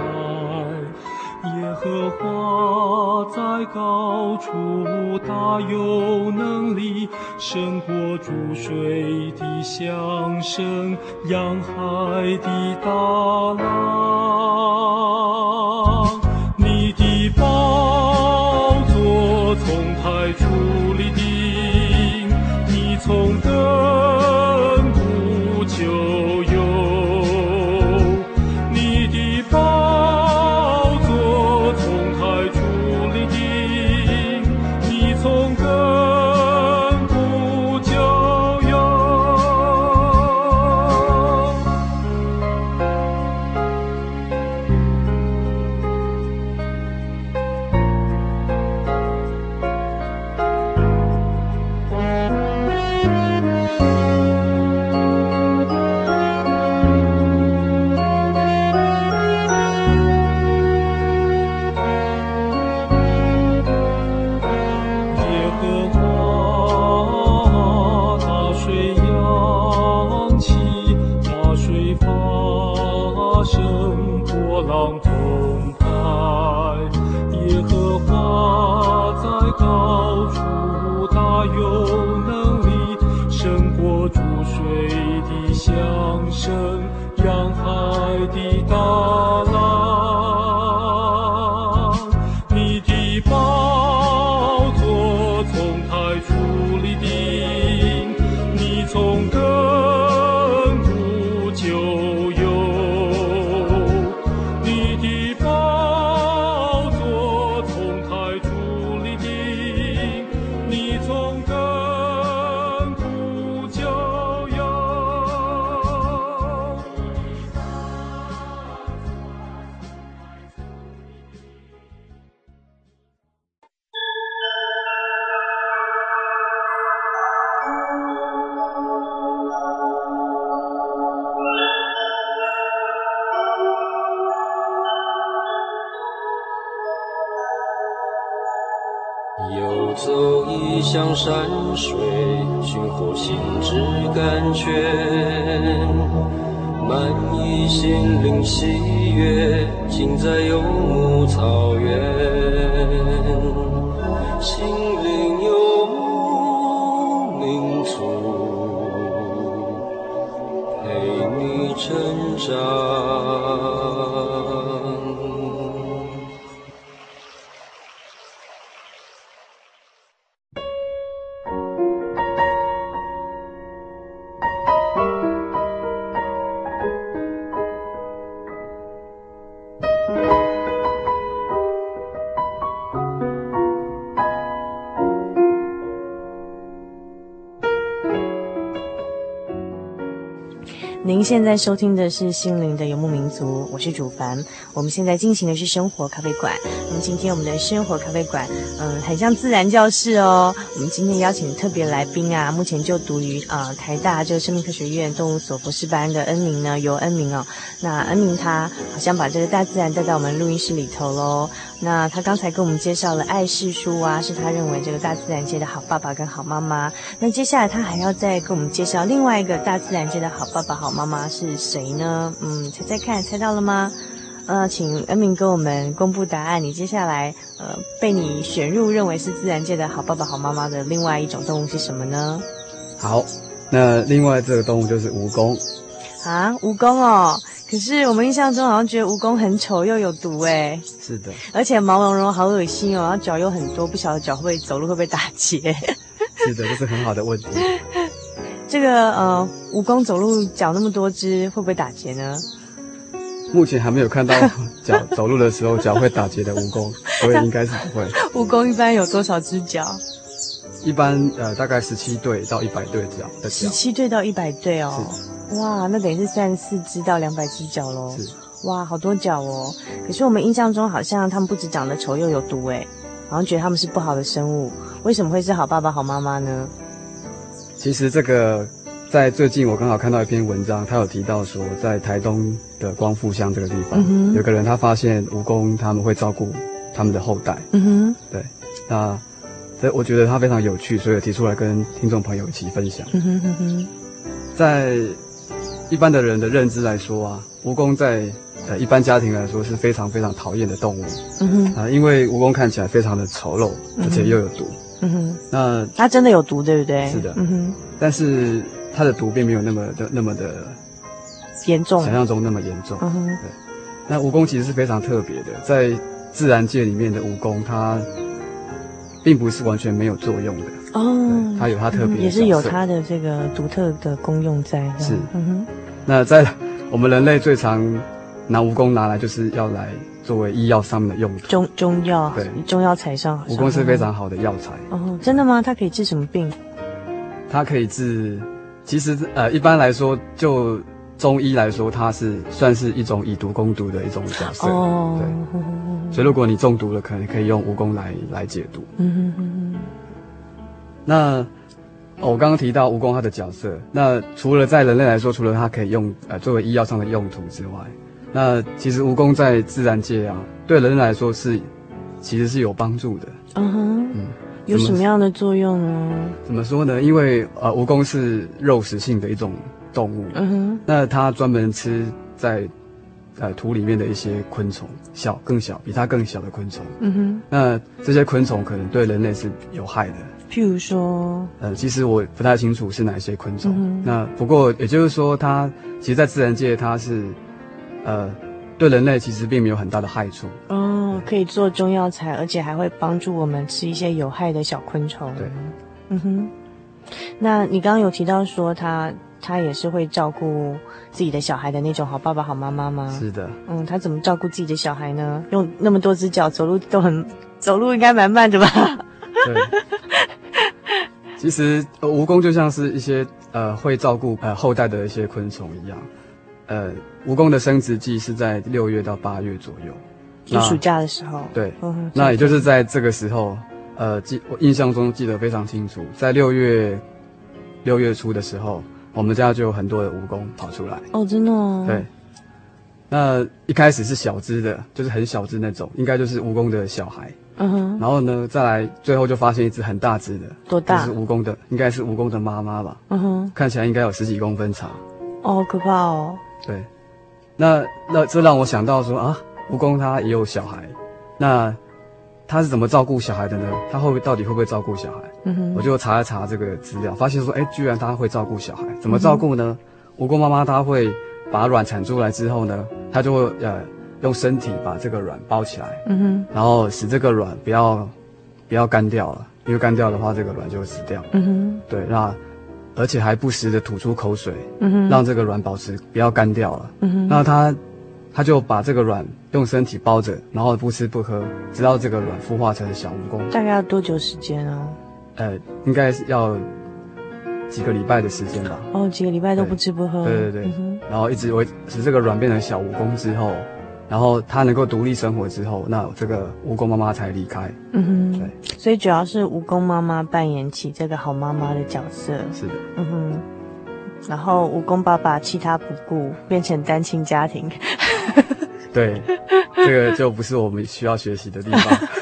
耶和华在高处大有能力胜过注水的响声洋海的大浪您现在收听的是《心灵的游牧民族》，我是主凡。我们现在进行的是生活咖啡馆。那么今天我们的生活咖啡馆，嗯，很像自然教室哦。我们今天邀请特别来宾啊，目前就读于呃台大这个生命科学院动物所博士班的恩明呢，游恩明哦。那恩明他好像把这个大自然带到我们录音室里头喽。那他刚才跟我们介绍了爱世书啊，是他认为这个大自然界的好爸爸跟好妈妈。那接下来他还要再跟我们介绍另外一个大自然界的好爸爸好妈妈是谁呢？嗯，猜猜看，猜到了吗？呃，请恩明跟我们公布答案。你接下来，呃，被你选入认为是自然界的好爸爸、好妈妈的另外一种动物是什么呢？好，那另外这个动物就是蜈蚣。啊，蜈蚣哦。可是我们印象中好像觉得蜈蚣很丑又有毒哎。是的。而且毛茸茸，好恶心哦。然后脚又很多，不晓得脚会不会走路会不会打结。是的，这是很好的问题。这个呃，蜈蚣走路脚那么多只，会不会打结呢？目前还没有看到 脚走路的时候脚会打结的蜈蚣，所以应该是不会。蜈蚣一般有多少只脚？一般呃大概十七对到一百对脚的。十七对到一百对哦，哇，那等于是三十四只到两百只脚喽。是，哇，好多脚哦。可是我们印象中好像它们不止长得丑又有毒哎，好像觉得他们是不好的生物。为什么会是好爸爸好妈妈呢？其实这个。在最近，我刚好看到一篇文章，他有提到说，在台东的光复乡这个地方，嗯、有个人他发现蜈蚣他们会照顾他们的后代。嗯哼，对，那所以我觉得他非常有趣，所以提出来跟听众朋友一起分享。嗯哼哼哼，在一般的人的认知来说啊，蜈蚣在呃一般家庭来说是非常非常讨厌的动物。嗯哼，啊，因为蜈蚣看起来非常的丑陋，而且又有毒。嗯哼，那它真的有毒，对不对？是的。嗯哼，但是。它的毒并没有那么的那么的严重，想象中那么严重。嗯哼，对。那蜈蚣其实是非常特别的，在自然界里面的蜈蚣，它并不是完全没有作用的。哦，它有它特别的，也是有它的这个独特的功用在。是，嗯哼。那在我们人类最常拿蜈蚣拿来，就是要来作为医药上面的用途。中中药，对，中药材上。蜈蚣是非常好的药材。哦，真的吗？它可以治什么病？它可以治。其实，呃，一般来说，就中医来说，它是算是一种以毒攻毒的一种角色。哦，对。所以，如果你中毒了，可能可以用蜈蚣来来解毒。嗯哼哼哼。那，哦，我刚刚提到蜈蚣它的角色，那除了在人类来说，除了它可以用呃作为医药上的用途之外，那其实蜈蚣在自然界啊，对人类来说是其实是有帮助的。嗯哼。嗯。有什么样的作用呢？怎么说呢？因为呃，蜈蚣是肉食性的一种动物，嗯哼，那它专门吃在呃土里面的一些昆虫，小更小，比它更小的昆虫。嗯哼。那这些昆虫可能对人类是有害的。譬如说，呃，其实我不太清楚是哪些昆虫。嗯、那不过也就是说，它其实，在自然界它是，呃，对人类其实并没有很大的害处。哦，可以做中药材，而且还会帮助我们吃一些有害的小昆虫。对，嗯哼。那你刚刚有提到说他他也是会照顾自己的小孩的那种好爸爸好妈妈吗？是的。嗯，他怎么照顾自己的小孩呢？用那么多只脚走路都很，走路应该蛮慢的吧？对。其实蜈蚣就像是一些呃会照顾呃后代的一些昆虫一样，呃，蜈蚣的生殖季是在六月到八月左右，就暑假的时候。对，那也就是在这个时候，呃，记我印象中记得非常清楚，在六月六月初的时候，我们家就有很多的蜈蚣跑出来。哦，真的哦。对，那一开始是小只的，就是很小只那种，应该就是蜈蚣的小孩。嗯哼，然后呢，再来最后就发现一只很大只的，多大？就是蜈蚣的，应该是蜈蚣的妈妈吧。嗯哼，看起来应该有十几公分长。哦，可怕哦。对，那那这让我想到说啊，蜈蚣它也有小孩，那它是怎么照顾小孩的呢？它会不会到底会不会照顾小孩？我就查了查这个资料，发现说，哎，居然它会照顾小孩，怎么照顾呢？嗯、蜈蚣妈妈它会把卵产出来之后呢，它就会呃。用身体把这个卵包起来，嗯哼，然后使这个卵不要不要干掉了，因为干掉的话，这个卵就会死掉。嗯哼，对，那而且还不时的吐出口水，嗯哼，让这个卵保持不要干掉了。嗯哼，那他他就把这个卵用身体包着，然后不吃不喝，直到这个卵孵化成小蜈蚣。大概要多久时间啊？呃，应该是要几个礼拜的时间吧。哦，几个礼拜都不吃不喝。对对对，然后一直维使这个卵变成小蜈蚣之后。然后他能够独立生活之后，那这个蜈蚣妈妈才离开。嗯哼，对，所以主要是蜈蚣妈妈扮演起这个好妈妈的角色。是的，嗯哼。然后蜈蚣爸爸弃他不顾，变成单亲家庭。对，这个就不是我们需要学习的地方。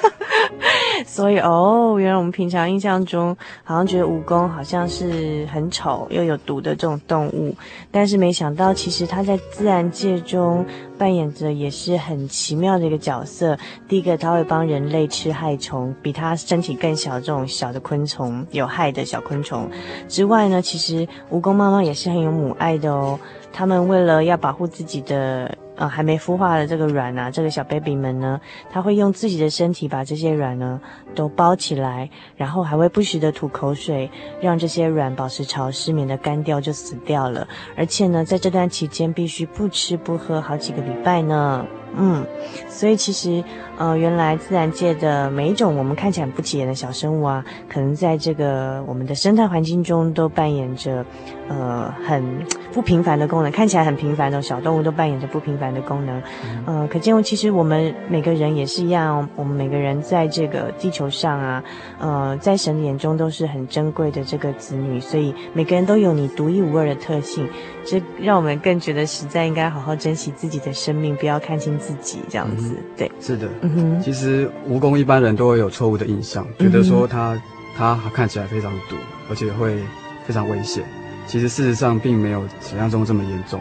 所以哦，原来我们平常印象中好像觉得蜈蚣好像是很丑又有毒的这种动物，但是没想到其实它在自然界中扮演着也是很奇妙的一个角色。第一个，它会帮人类吃害虫，比它身体更小这种小的昆虫，有害的小昆虫之外呢，其实蜈蚣妈妈也是很有母爱的哦。他们为了要保护自己的。呃，还没孵化的这个卵啊，这个小 baby 们呢，他会用自己的身体把这些卵呢都包起来，然后还会不时的吐口水，让这些卵保持潮湿，免得干掉就死掉了。而且呢，在这段期间必须不吃不喝好几个礼拜呢。嗯，所以其实，呃，原来自然界的每一种我们看起来不起眼的小生物啊，可能在这个我们的生态环境中都扮演着，呃，很不平凡的功能。看起来很平凡的小动物都扮演着不平凡的功能。嗯、呃，可见其实我们每个人也是一样，我们每个人在这个地球上啊，呃，在神的眼中都是很珍贵的这个子女，所以每个人都有你独一无二的特性，这让我们更觉得实在应该好好珍惜自己的生命，不要看清自己这样子，嗯、对，是的，嗯哼。其实蜈蚣一般人都会有错误的印象，觉得说它它看起来非常毒，而且会非常危险。其实事实上并没有想象中这么严重，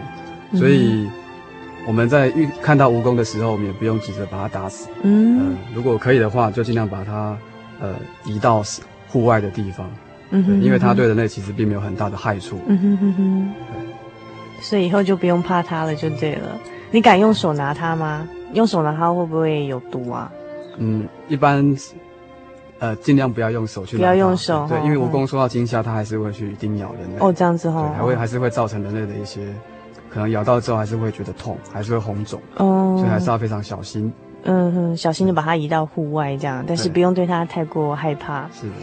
所以我们在遇看到蜈蚣的时候，我们也不用急着把它打死。嗯、呃，如果可以的话，就尽量把它呃移到户外的地方。嗯哼，因为它对人类其实并没有很大的害处。嗯哼哼哼。对，所以以后就不用怕它了，就对了。你敢用手拿它吗？用手拿它会不会有毒啊？嗯，一般，呃，尽量不要用手去拿。不要用手，对，因为蜈蚣受到惊吓，它还是会去叮咬人类。哦，这样子哈。对，还会还是会造成人类的一些，可能咬到之后还是会觉得痛，还是会红肿。哦。所以还是要非常小心。嗯哼，小心的把它移到户外这样，但是不用对它太过害怕。是的。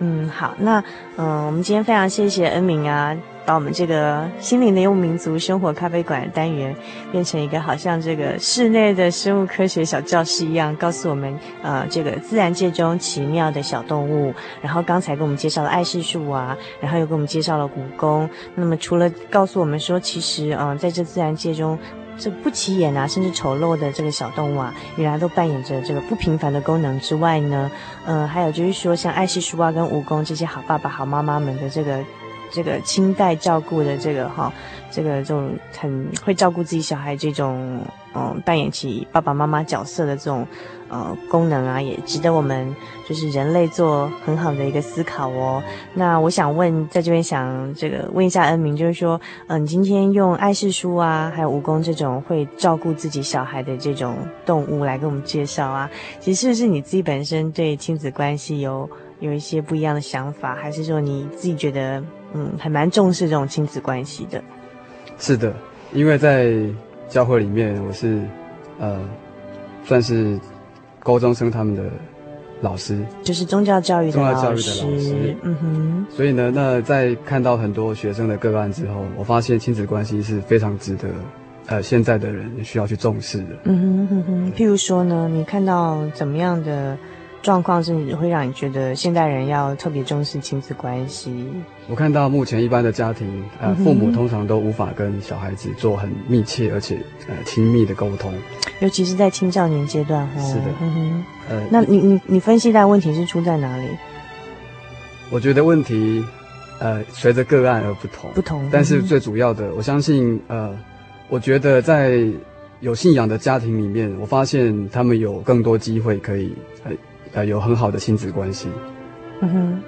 嗯，好，那嗯，我们今天非常谢谢恩铭啊。把我们这个心灵的游牧民族生活咖啡馆单元变成一个好像这个室内的生物科学小教室一样，告诉我们呃这个自然界中奇妙的小动物。然后刚才给我们介绍了爱氏树啊，然后又给我们介绍了蜈蚣。那么除了告诉我们说，其实嗯、在这自然界中这不起眼啊，甚至丑陋的这个小动物啊，原来都扮演着这个不平凡的功能之外呢，呃还有就是说像爱氏树啊跟蜈蚣这些好爸爸好妈妈们的这个。这个亲代照顾的这个哈，这个这种很会照顾自己小孩这种嗯扮演起爸爸妈妈角色的这种。呃，功能啊，也值得我们就是人类做很好的一个思考哦。那我想问，在这边想这个问一下恩明，就是说，嗯、你今天用爱世书啊，还有蜈蚣这种会照顾自己小孩的这种动物来跟我们介绍啊，其实是不是你自己本身对亲子关系有有一些不一样的想法，还是说你自己觉得嗯还蛮重视这种亲子关系的？是的，因为在教会里面，我是呃算是。高中生他们的老师就是宗教教育的老师，宗教教育的老师，嗯哼。所以呢，那在看到很多学生的个案之后，我发现亲子关系是非常值得，呃，现在的人需要去重视的。嗯哼哼哼。譬如说呢，你看到怎么样的？状况是会让你觉得现代人要特别重视亲子关系。我看到目前一般的家庭，呃，父母通常都无法跟小孩子做很密切而且呃亲密的沟通，尤其是在青少年阶段。是的，嗯哼。呃，那你你你分析的问题是出在哪里？我觉得问题，呃，随着个案而不同，不同。但是最主要的，我相信，呃，我觉得在有信仰的家庭里面，我发现他们有更多机会可以，呃。呃，有很好的亲子关系。嗯哼，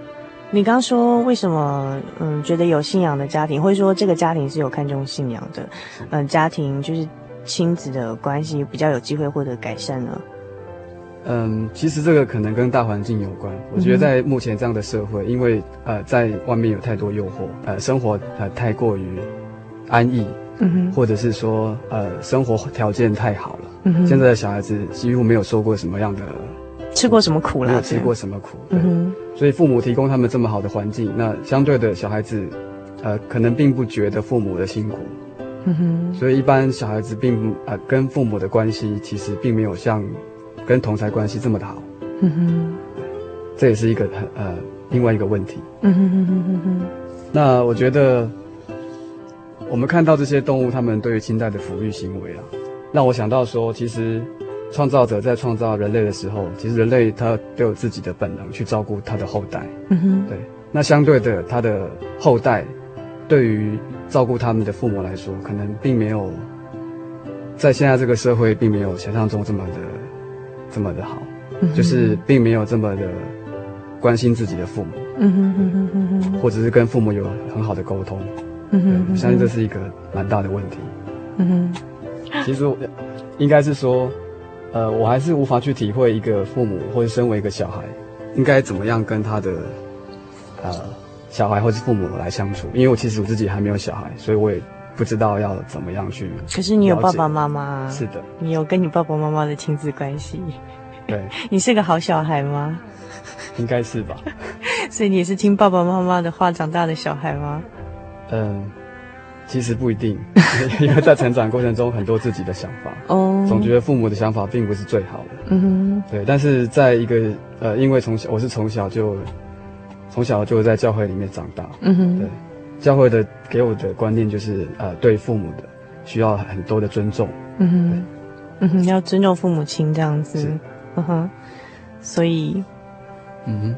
你刚刚说为什么嗯觉得有信仰的家庭，或者说这个家庭是有看重信仰的，嗯，家庭就是亲子的关系比较有机会获得改善呢？嗯，其实这个可能跟大环境有关。我觉得在目前这样的社会，嗯、因为呃在外面有太多诱惑，呃生活呃太过于安逸，嗯哼，或者是说呃生活条件太好了，嗯哼，现在的小孩子几乎没有受过什么样的。吃过什么苦了？没有吃过什么苦，对。嗯、所以父母提供他们这么好的环境，那相对的小孩子，呃，可能并不觉得父母的辛苦。嗯哼。所以一般小孩子并呃跟父母的关系其实并没有像跟同侪关系这么的好。嗯哼。这也是一个很呃另外一个问题。嗯哼哼哼哼哼。那我觉得我们看到这些动物，他们对于亲代的抚育行为啊，让我想到说，其实。创造者在创造人类的时候，其实人类他都有自己的本能去照顾他的后代。嗯哼，对。那相对的，他的后代对于照顾他们的父母来说，可能并没有在现在这个社会，并没有想象中这么的这么的好。嗯，就是并没有这么的关心自己的父母。嗯哼哼哼或者是跟父母有很好的沟通。嗯哼，我相信这是一个蛮大的问题。嗯哼，其实应该是说。呃，我还是无法去体会一个父母或者身为一个小孩，应该怎么样跟他的呃小孩或者父母来相处。因为我其实我自己还没有小孩，所以我也不知道要怎么样去。可是你有爸爸妈妈。是的。你有跟你爸爸妈妈的亲子关系。对。你是个好小孩吗？应该是吧。所以你也是听爸爸妈妈的话长大的小孩吗？嗯。其实不一定，因为在成长过程中很多自己的想法，哦，总觉得父母的想法并不是最好的，嗯哼，对。但是在一个呃，因为从小我是从小就从小就在教会里面长大，嗯哼，对，教会的给我的观念就是呃，对父母的需要很多的尊重，嗯哼，嗯哼，要尊重父母亲这样子，嗯哼，所以，嗯哼，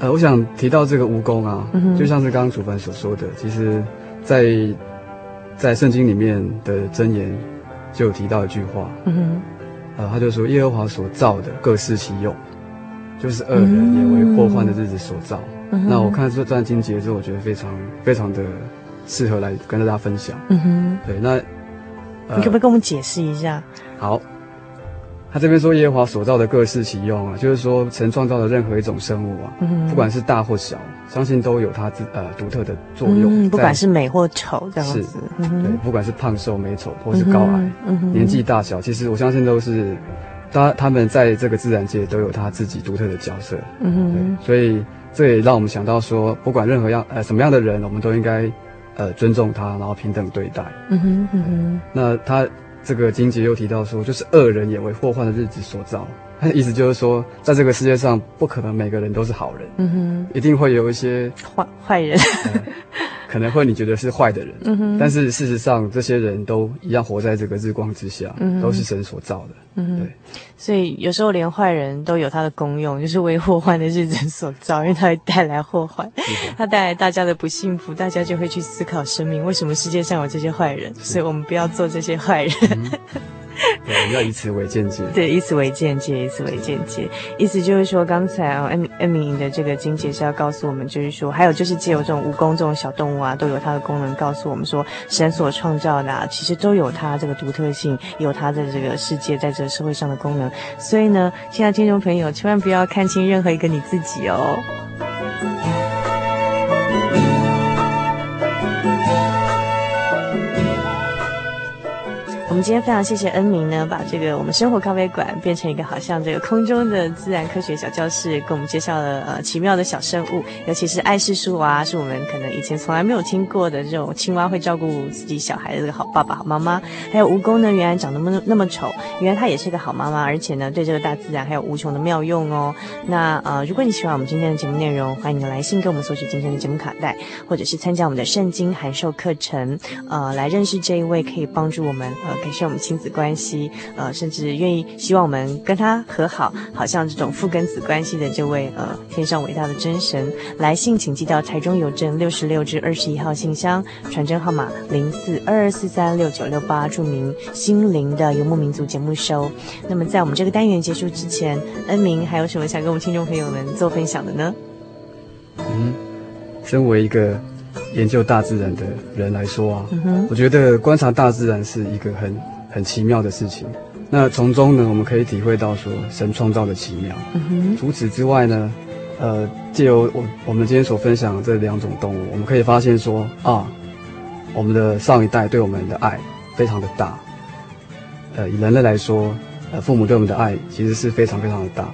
呃，我想提到这个蜈蚣啊，嗯哼，就像是刚刚主凡所说的，其实，在在圣经里面的箴言就有提到一句话，嗯哼，呃，他就说耶和华所造的各司其用，就是恶人也为祸患的日子所造。嗯、那我看这段经节之后，我觉得非常非常的适合来跟大家分享。嗯哼，对，那、呃、你可不可以跟我们解释一下？好。他这边说耶和华所造的各适其用啊，就是说神创造的任何一种生物啊，嗯、不管是大或小，相信都有它自呃独特的作用。嗯、不管是美或丑这样子，是嗯、对，不管是胖瘦美丑或是高矮，嗯、年纪大小，其实我相信都是，他他们在这个自然界都有他自己独特的角色。嗯对，所以这也让我们想到说，不管任何样呃什么样的人，我们都应该呃尊重他，然后平等对待。嗯哼嗯哼，那他。这个金杰又提到说，就是恶人也为祸患的日子所造，意思就是说，在这个世界上不可能每个人都是好人，嗯哼，一定会有一些坏坏人。呃可能会你觉得是坏的人，嗯哼，但是事实上这些人都一样活在这个日光之下，嗯，都是神所造的，嗯，对。所以有时候连坏人都有他的功用，就是为祸患的日子所造，因为他会带来祸患，他带来大家的不幸福，大家就会去思考生命为什么世界上有这些坏人，所以我们不要做这些坏人。嗯 对，要以此为鉴戒。对，以此为鉴戒，以此为鉴戒。意思就是说，刚才啊，恩恩明的这个经节是要告诉我们，就是说，还有就是借由这种蜈蚣这种小动物啊，都有它的功能，告诉我们说，神所创造的啊，其实都有它这个独特性，有它的这个世界在这个社会上的功能。所以呢，亲爱的听众朋友，千万不要看轻任何一个你自己哦。今天非常谢谢恩明呢，把这个我们生活咖啡馆变成一个好像这个空中的自然科学小教室，给我们介绍了呃奇妙的小生物，尤其是爱氏树蛙，是我们可能以前从来没有听过的这种青蛙会照顾自己小孩的这个好爸爸好妈妈。还有蜈蚣呢，原来长得那么那么丑，原来它也是一个好妈妈，而且呢对这个大自然还有无穷的妙用哦。那呃如果你喜欢我们今天的节目内容，欢迎你来信给我们索取今天的节目卡带，或者是参加我们的圣经函授课程，呃来认识这一位可以帮助我们呃给。改善我们亲子关系，呃，甚至愿意希望我们跟他和好，好像这种父跟子关系的这位呃天上伟大的真神，来信请寄到台中邮政六十六至二十一号信箱，传真号码零四二二四三六九六八，注明心灵的游牧民族节目收。那么在我们这个单元结束之前，恩明还有什么想跟我们听众朋友们做分享的呢？嗯，身为一个。研究大自然的人来说啊，嗯、我觉得观察大自然是一个很很奇妙的事情。那从中呢，我们可以体会到说神创造的奇妙。嗯、除此之外呢，呃，借由我我们今天所分享的这两种动物，我们可以发现说啊，我们的上一代对我们的爱非常的大。呃，以人类来说，呃，父母对我们的爱其实是非常非常的大。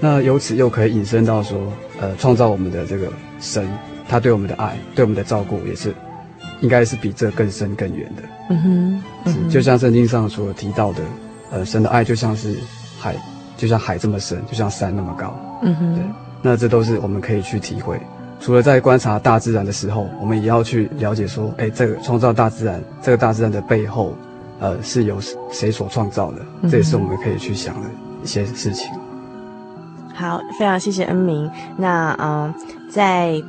那由此又可以引申到说，呃，创造我们的这个神。他对我们的爱，对我们的照顾，也是应该是比这更深更远的。嗯哼，嗯哼，就像圣经上所提到的，呃，神的爱就像是海，就像海这么深，就像山那么高。嗯哼，对，那这都是我们可以去体会。除了在观察大自然的时候，我们也要去了解说，哎，这个创造大自然，这个大自然的背后，呃，是由谁所创造的？嗯、这也是我们可以去想的一些事情。好，非常谢谢恩明。那嗯、呃，在。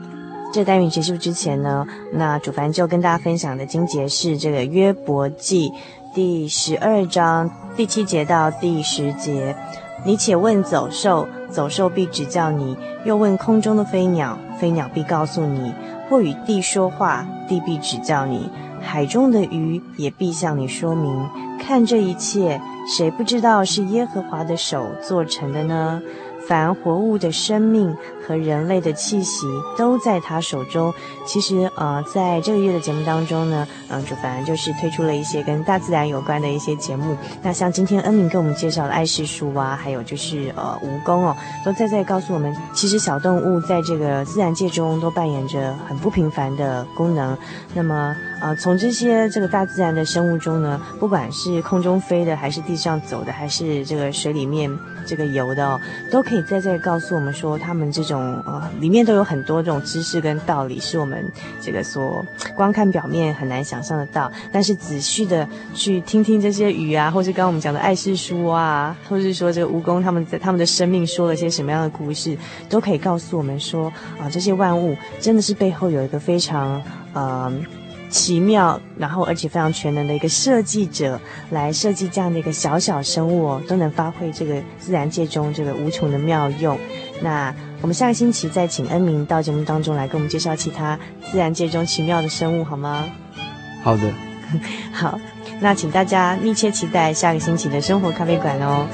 这单元结束之前呢，那主凡就跟大家分享的经节是这个约伯记第十二章第七节到第十节。你且问走兽，走兽必指教你；又问空中的飞鸟，飞鸟必告诉你；或与地说话，地必指教你；海中的鱼也必向你说明。看这一切，谁不知道是耶和华的手做成的呢？凡活物的生命和人类的气息都在他手中。其实，呃，在这个月的节目当中呢，嗯、呃，主凡就是推出了一些跟大自然有关的一些节目。那像今天恩明给我们介绍的爱氏树啊，还有就是呃蜈蚣哦，都在在告诉我们，其实小动物在这个自然界中都扮演着很不平凡的功能。那么，呃，从这些这个大自然的生物中呢，不管是空中飞的，还是地上走的，还是这个水里面这个游的哦，都可以在这里告诉我们说，他们这种呃里面都有很多这种知识跟道理，是我们这个所光看表面很难想象得到。但是仔细的去听听这些鱼啊，或是刚刚我们讲的爱氏书啊，或是说这个蜈蚣他们在他们的生命说了些什么样的故事，都可以告诉我们说啊，这些万物真的是背后有一个非常呃。奇妙，然后而且非常全能的一个设计者来设计这样的一个小小生物哦，都能发挥这个自然界中这个无穷的妙用。那我们下个星期再请恩明到节目当中来给我们介绍其他自然界中奇妙的生物，好吗？好的，好，那请大家密切期待下个星期的生活咖啡馆哦。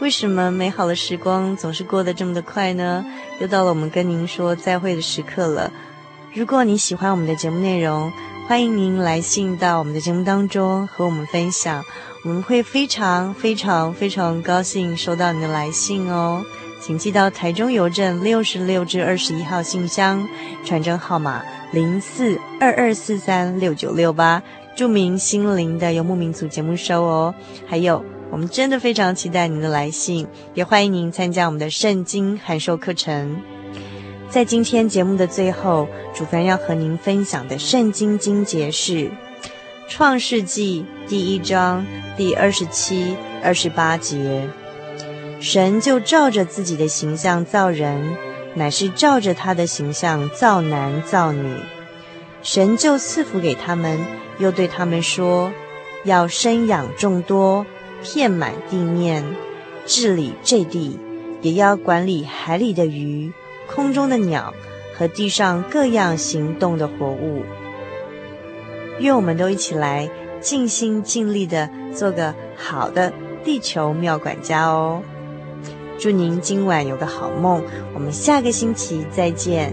为什么美好的时光总是过得这么的快呢？又到了我们跟您说再会的时刻了。如果你喜欢我们的节目内容，欢迎您来信到我们的节目当中和我们分享，我们会非常非常非常高兴收到你的来信哦。请寄到台中邮政六十六至二十一号信箱，传真号码零四二二四三六九六八，注明“心灵的游牧民族”节目收哦。还有，我们真的非常期待您的来信，也欢迎您参加我们的圣经函授课程。在今天节目的最后，主凡要和您分享的圣经经节是《创世纪》第一章第二十七、二十八节。神就照着自己的形象造人，乃是照着他的形象造男造女。神就赐福给他们，又对他们说：要生养众多，遍满地面，治理这地，也要管理海里的鱼。空中的鸟和地上各样行动的活物，愿我们都一起来尽心尽力的做个好的地球妙管家哦！祝您今晚有个好梦，我们下个星期再见。